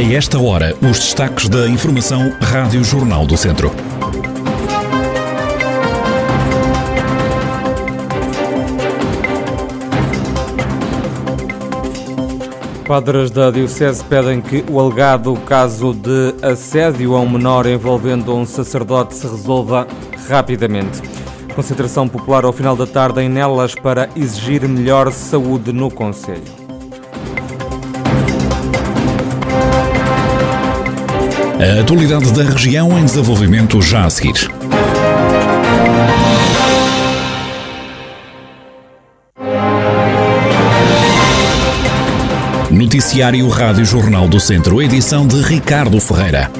A esta hora, os destaques da Informação Rádio Jornal do Centro. Padres da Diocese pedem que o alegado caso de assédio a um menor envolvendo um sacerdote se resolva rapidamente. Concentração popular ao final da tarde em Nelas para exigir melhor saúde no Conselho. A atualidade da região em desenvolvimento já a seguir. Noticiário Rádio Jornal do Centro, edição de Ricardo Ferreira.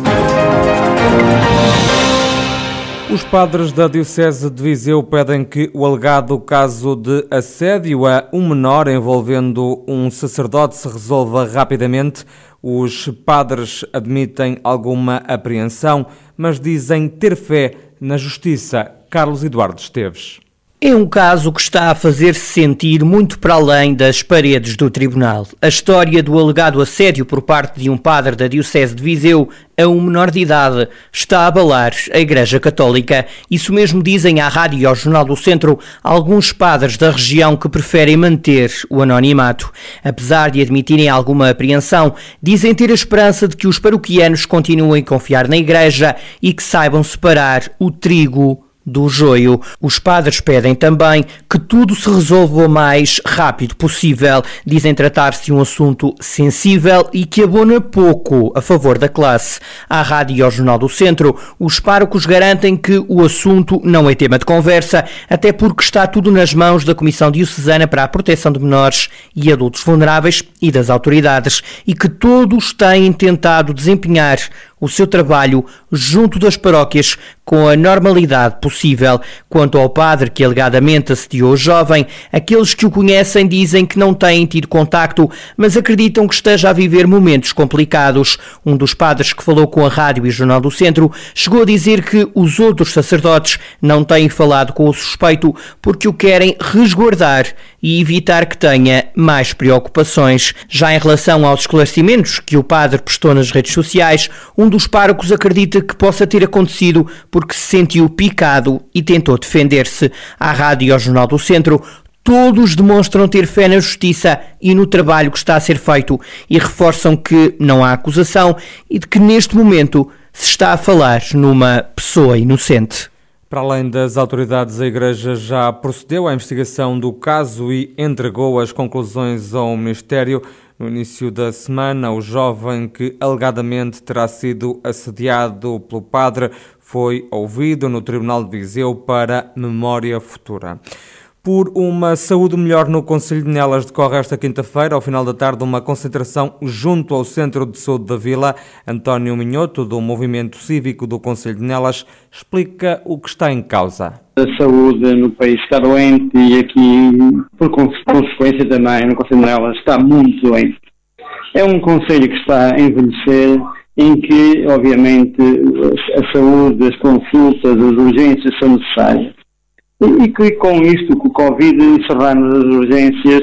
Os padres da Diocese de Viseu pedem que o alegado caso de assédio a um menor envolvendo um sacerdote se resolva rapidamente. Os padres admitem alguma apreensão, mas dizem ter fé na justiça. Carlos Eduardo Esteves. É um caso que está a fazer-se sentir muito para além das paredes do tribunal. A história do alegado assédio por parte de um padre da Diocese de Viseu a um menor de idade está a abalar a Igreja Católica. Isso mesmo dizem à rádio e ao Jornal do Centro alguns padres da região que preferem manter o anonimato. Apesar de admitirem alguma apreensão, dizem ter a esperança de que os paroquianos continuem a confiar na Igreja e que saibam separar o trigo do joio. Os padres pedem também que tudo se resolva o mais rápido possível. Dizem tratar-se de um assunto sensível e que abona pouco a favor da classe. À Rádio e ao Jornal do Centro, os párocos garantem que o assunto não é tema de conversa, até porque está tudo nas mãos da Comissão Diocesana para a Proteção de Menores e Adultos Vulneráveis e das autoridades, e que todos têm tentado desempenhar o seu trabalho junto das paróquias com a normalidade possível. Quanto ao padre que alegadamente assediou o jovem, aqueles que o conhecem dizem que não têm tido contacto, mas acreditam que esteja a viver momentos complicados. Um dos padres que falou com a Rádio e Jornal do Centro chegou a dizer que os outros sacerdotes não têm falado com o suspeito porque o querem resguardar e evitar que tenha mais preocupações. Já em relação aos esclarecimentos que o padre prestou nas redes sociais, um dos párocos acredita que possa ter acontecido porque se sentiu picado e tentou defender-se. À rádio e ao Jornal do Centro, todos demonstram ter fé na justiça e no trabalho que está a ser feito e reforçam que não há acusação e de que neste momento se está a falar numa pessoa inocente. Para além das autoridades, a Igreja já procedeu à investigação do caso e entregou as conclusões ao Ministério. No início da semana, o jovem que alegadamente terá sido assediado pelo padre foi ouvido no Tribunal de Viseu para memória futura. Por uma saúde melhor no Conselho de Nelas decorre esta quinta-feira, ao final da tarde, uma concentração junto ao Centro de Saúde da Vila. António Minhoto, do Movimento Cívico do Conselho de Nelas, explica o que está em causa. A saúde no país está doente e aqui, por consequência também, no Conselho de Nelas está muito doente. É um Conselho que está a envelhecer, em que, obviamente, a saúde, as consultas, as urgências são necessárias e que com isto, com o Covid, encerramos as urgências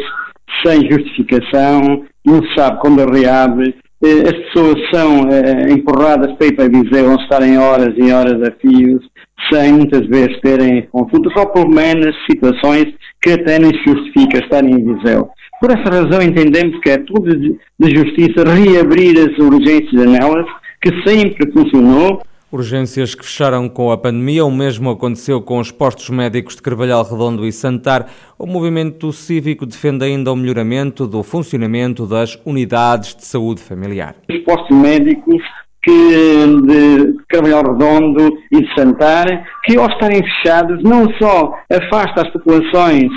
sem justificação, não se sabe quando reabre, eh, as pessoas são eh, empurradas para ir para Viseu, vão estar em horas e horas a fios, sem muitas vezes terem consultas, ou pelo menos situações que até nem se justifica estarem em Viseu. Por essa razão entendemos que é tudo de justiça reabrir as urgências nelas, que sempre funcionou, Urgências que fecharam com a pandemia, o mesmo aconteceu com os postos médicos de Carvalhal Redondo e Santar. O movimento cívico defende ainda o melhoramento do funcionamento das unidades de saúde familiar. Os postos médicos que de Carvalhal Redondo e de Santar, que ao estarem fechados não só afasta as populações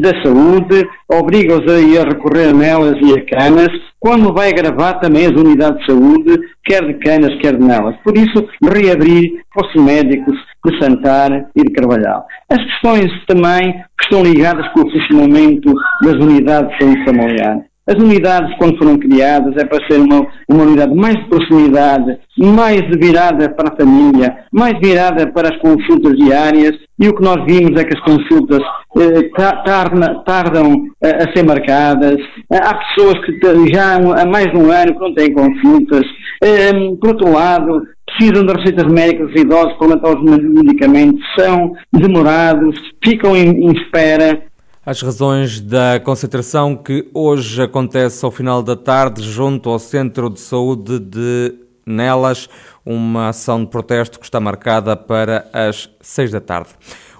da saúde, obriga-os a, a recorrer nelas e a canas, quando vai agravar também as unidades de saúde, quer de canas, quer de nelas. Por isso, reabrir postos médicos de Santar e de Carvalhal. As questões também que estão ligadas com o funcionamento das unidades de saúde familiar. As unidades, quando foram criadas, é para ser uma, uma unidade mais de proximidade, mais virada para a família, mais virada para as consultas diárias, e o que nós vimos é que as consultas eh, tardam, tardam eh, a ser marcadas. Eh, há pessoas que já há mais de um ano que não têm consultas. Um, por outro lado, precisam de receitas médicas dos idosos para aumentar os medicamentos, são demorados, ficam em, em espera. As razões da concentração que hoje acontece ao final da tarde junto ao Centro de Saúde de Nelas, uma ação de protesto que está marcada para as seis da tarde.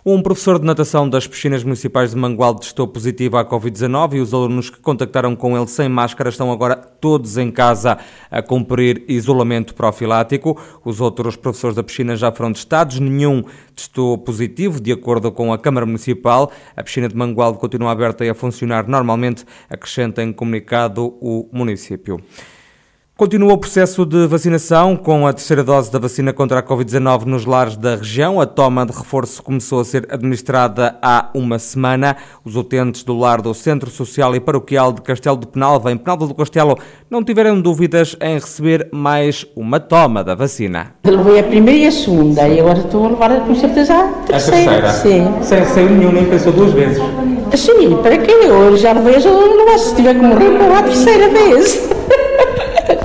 Um professor de natação das piscinas municipais de Mangualde testou positivo à Covid-19 e os alunos que contactaram com ele sem máscara estão agora todos em casa a cumprir isolamento profilático. Os outros professores da piscina já foram testados, nenhum testou positivo, de acordo com a Câmara Municipal. A piscina de Mangualde continua aberta e a funcionar normalmente, acrescenta em comunicado o município. Continua o processo de vacinação com a terceira dose da vacina contra a Covid-19 nos lares da região. A toma de reforço começou a ser administrada há uma semana. Os utentes do lar do Centro Social e Paroquial de Castelo de Penalva, em Penalva do Castelo, não tiveram dúvidas em receber mais uma toma da vacina. Levei a primeira e a segunda e agora estou a levar com certeza a terceira. A terceira? Sim. Sem receio nenhum, nem pensou duas vezes? Sim, para quê? Eu já levei, eu se tiver que morrer, vou a terceira vez.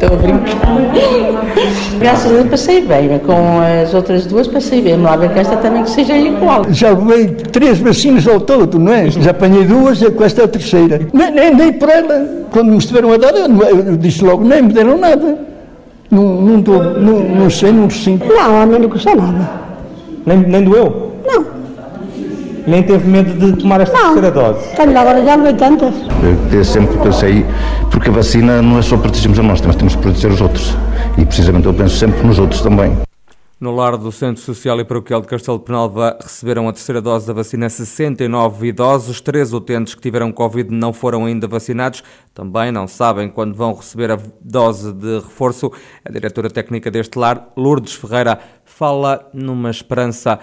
Estou a brincar. Graças a Deus passei bem, com as outras duas passei bem. Não há ver que esta também que seja igual. Já levei três vacinas ao todo, não é? Já apanhei duas, com esta é a terceira. Nem, nem dei por ela. Quando me estiveram a dar, eu, eu disse logo, nem me deram nada. Não, não, dou, não, não sei, não sinto. Não, a mim não custa nada. Nem, nem doeu? Nem teve medo de tomar esta não. terceira dose? Tenho agora já levei tantas. Eu sempre pensei, porque a vacina não é só protegermos a nós, mas temos que proteger os outros. E precisamente eu penso sempre nos outros também. No lar do Centro Social e Paroquial de Castelo de Penalva receberam a terceira dose da vacina 69 idosos. Três utentes que tiveram Covid não foram ainda vacinados. Também não sabem quando vão receber a dose de reforço. A diretora técnica deste lar, Lourdes Ferreira, fala numa esperança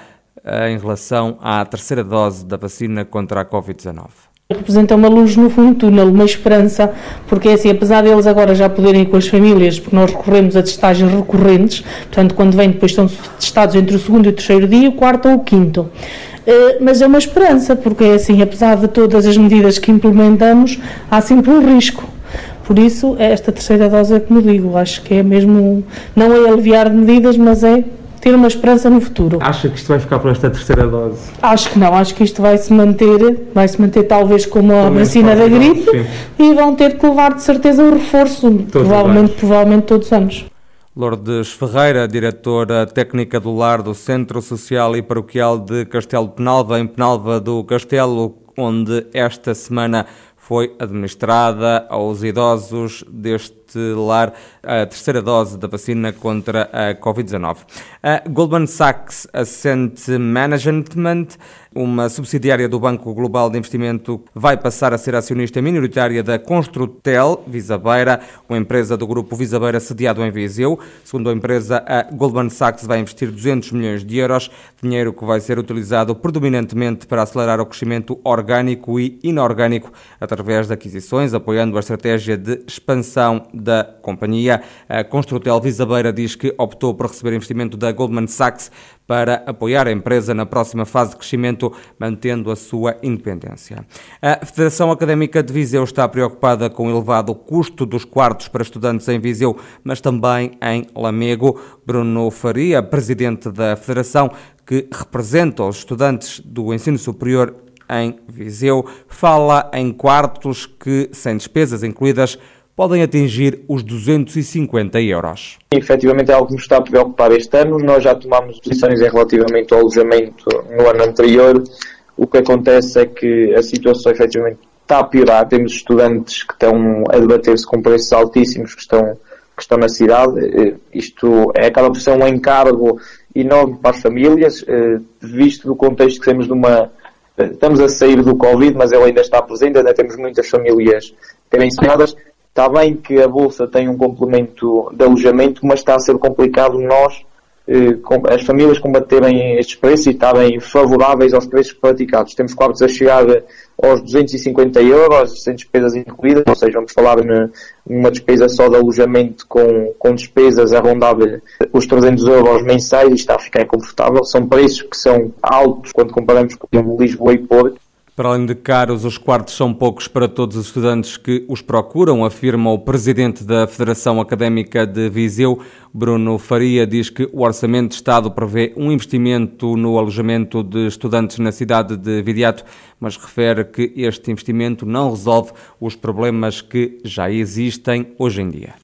em relação à terceira dose da vacina contra a Covid-19 representa uma luz no fundo do túnel, uma esperança, porque é assim, apesar deles agora já poderem ir com as famílias, porque nós recorremos a testagens recorrentes, portanto, quando vêm depois estão testados entre o segundo e o terceiro dia, o quarto ou o quinto. Uh, mas é uma esperança, porque é assim, apesar de todas as medidas que implementamos, há sempre um risco. Por isso, esta terceira dose é como digo, acho que é mesmo, não é aliviar medidas, mas é ter uma esperança no futuro. Acha que isto vai ficar por esta terceira dose? Acho que não, acho que isto vai se manter, vai se manter talvez como a vacina da gripe e vão ter que levar de certeza o reforço, todos provavelmente, provavelmente todos os anos. Lourdes Ferreira, diretora técnica do lar do Centro Social e Paroquial de Castelo Penalva, em Penalva do Castelo, onde esta semana foi administrada aos idosos deste lar a terceira dose da vacina contra a Covid-19. A Goldman Sachs Ascent Management uma subsidiária do Banco Global de Investimento vai passar a ser acionista minoritária da Construtel Visabeira, uma empresa do grupo Visabeira sediado em Viseu. Segundo a empresa, a Goldman Sachs vai investir 200 milhões de euros, dinheiro que vai ser utilizado predominantemente para acelerar o crescimento orgânico e inorgânico através de aquisições, apoiando a estratégia de expansão da companhia. A Construtel Visabeira diz que optou por receber investimento da Goldman Sachs para apoiar a empresa na próxima fase de crescimento, mantendo a sua independência. A Federação Académica de Viseu está preocupada com o elevado custo dos quartos para estudantes em Viseu, mas também em Lamego. Bruno Faria, presidente da Federação, que representa os estudantes do ensino superior em Viseu, fala em quartos que, sem despesas incluídas, podem atingir os 250 euros. Efetivamente é algo que nos está a preocupar este ano. Nós já tomámos posições em relativamente ao alojamento no ano anterior. O que acontece é que a situação efetivamente está a piorar. Temos estudantes que estão a debater-se com preços altíssimos que estão, que estão na cidade. Isto é, acaba por ser um encargo enorme para as famílias, eh, visto do contexto que temos de uma. Estamos a sair do Covid, mas ele ainda está presente, ainda temos muitas famílias carenciadas Está bem que a Bolsa tem um complemento de alojamento, mas está a ser complicado nós, eh, as famílias, combaterem estes preços e estarem favoráveis aos preços praticados. Temos quartos a chegar aos 250 euros, sem despesas incluídas, ou seja, vamos falar numa despesa só de alojamento com, com despesas a rondar os 300 euros mensais e está a ficar confortável. São preços que são altos quando comparamos com Lisboa e Porto Para além de caros, os quartos são poucos para todos os estudantes que os procuram, afirma o presidente da Federação Académica de Viseu, Bruno Faria, diz que o Orçamento de Estado prevê um investimento no alojamento de estudantes na cidade de Vidiato, mas refere que este investimento não resolve os problemas que já existem hoje em dia.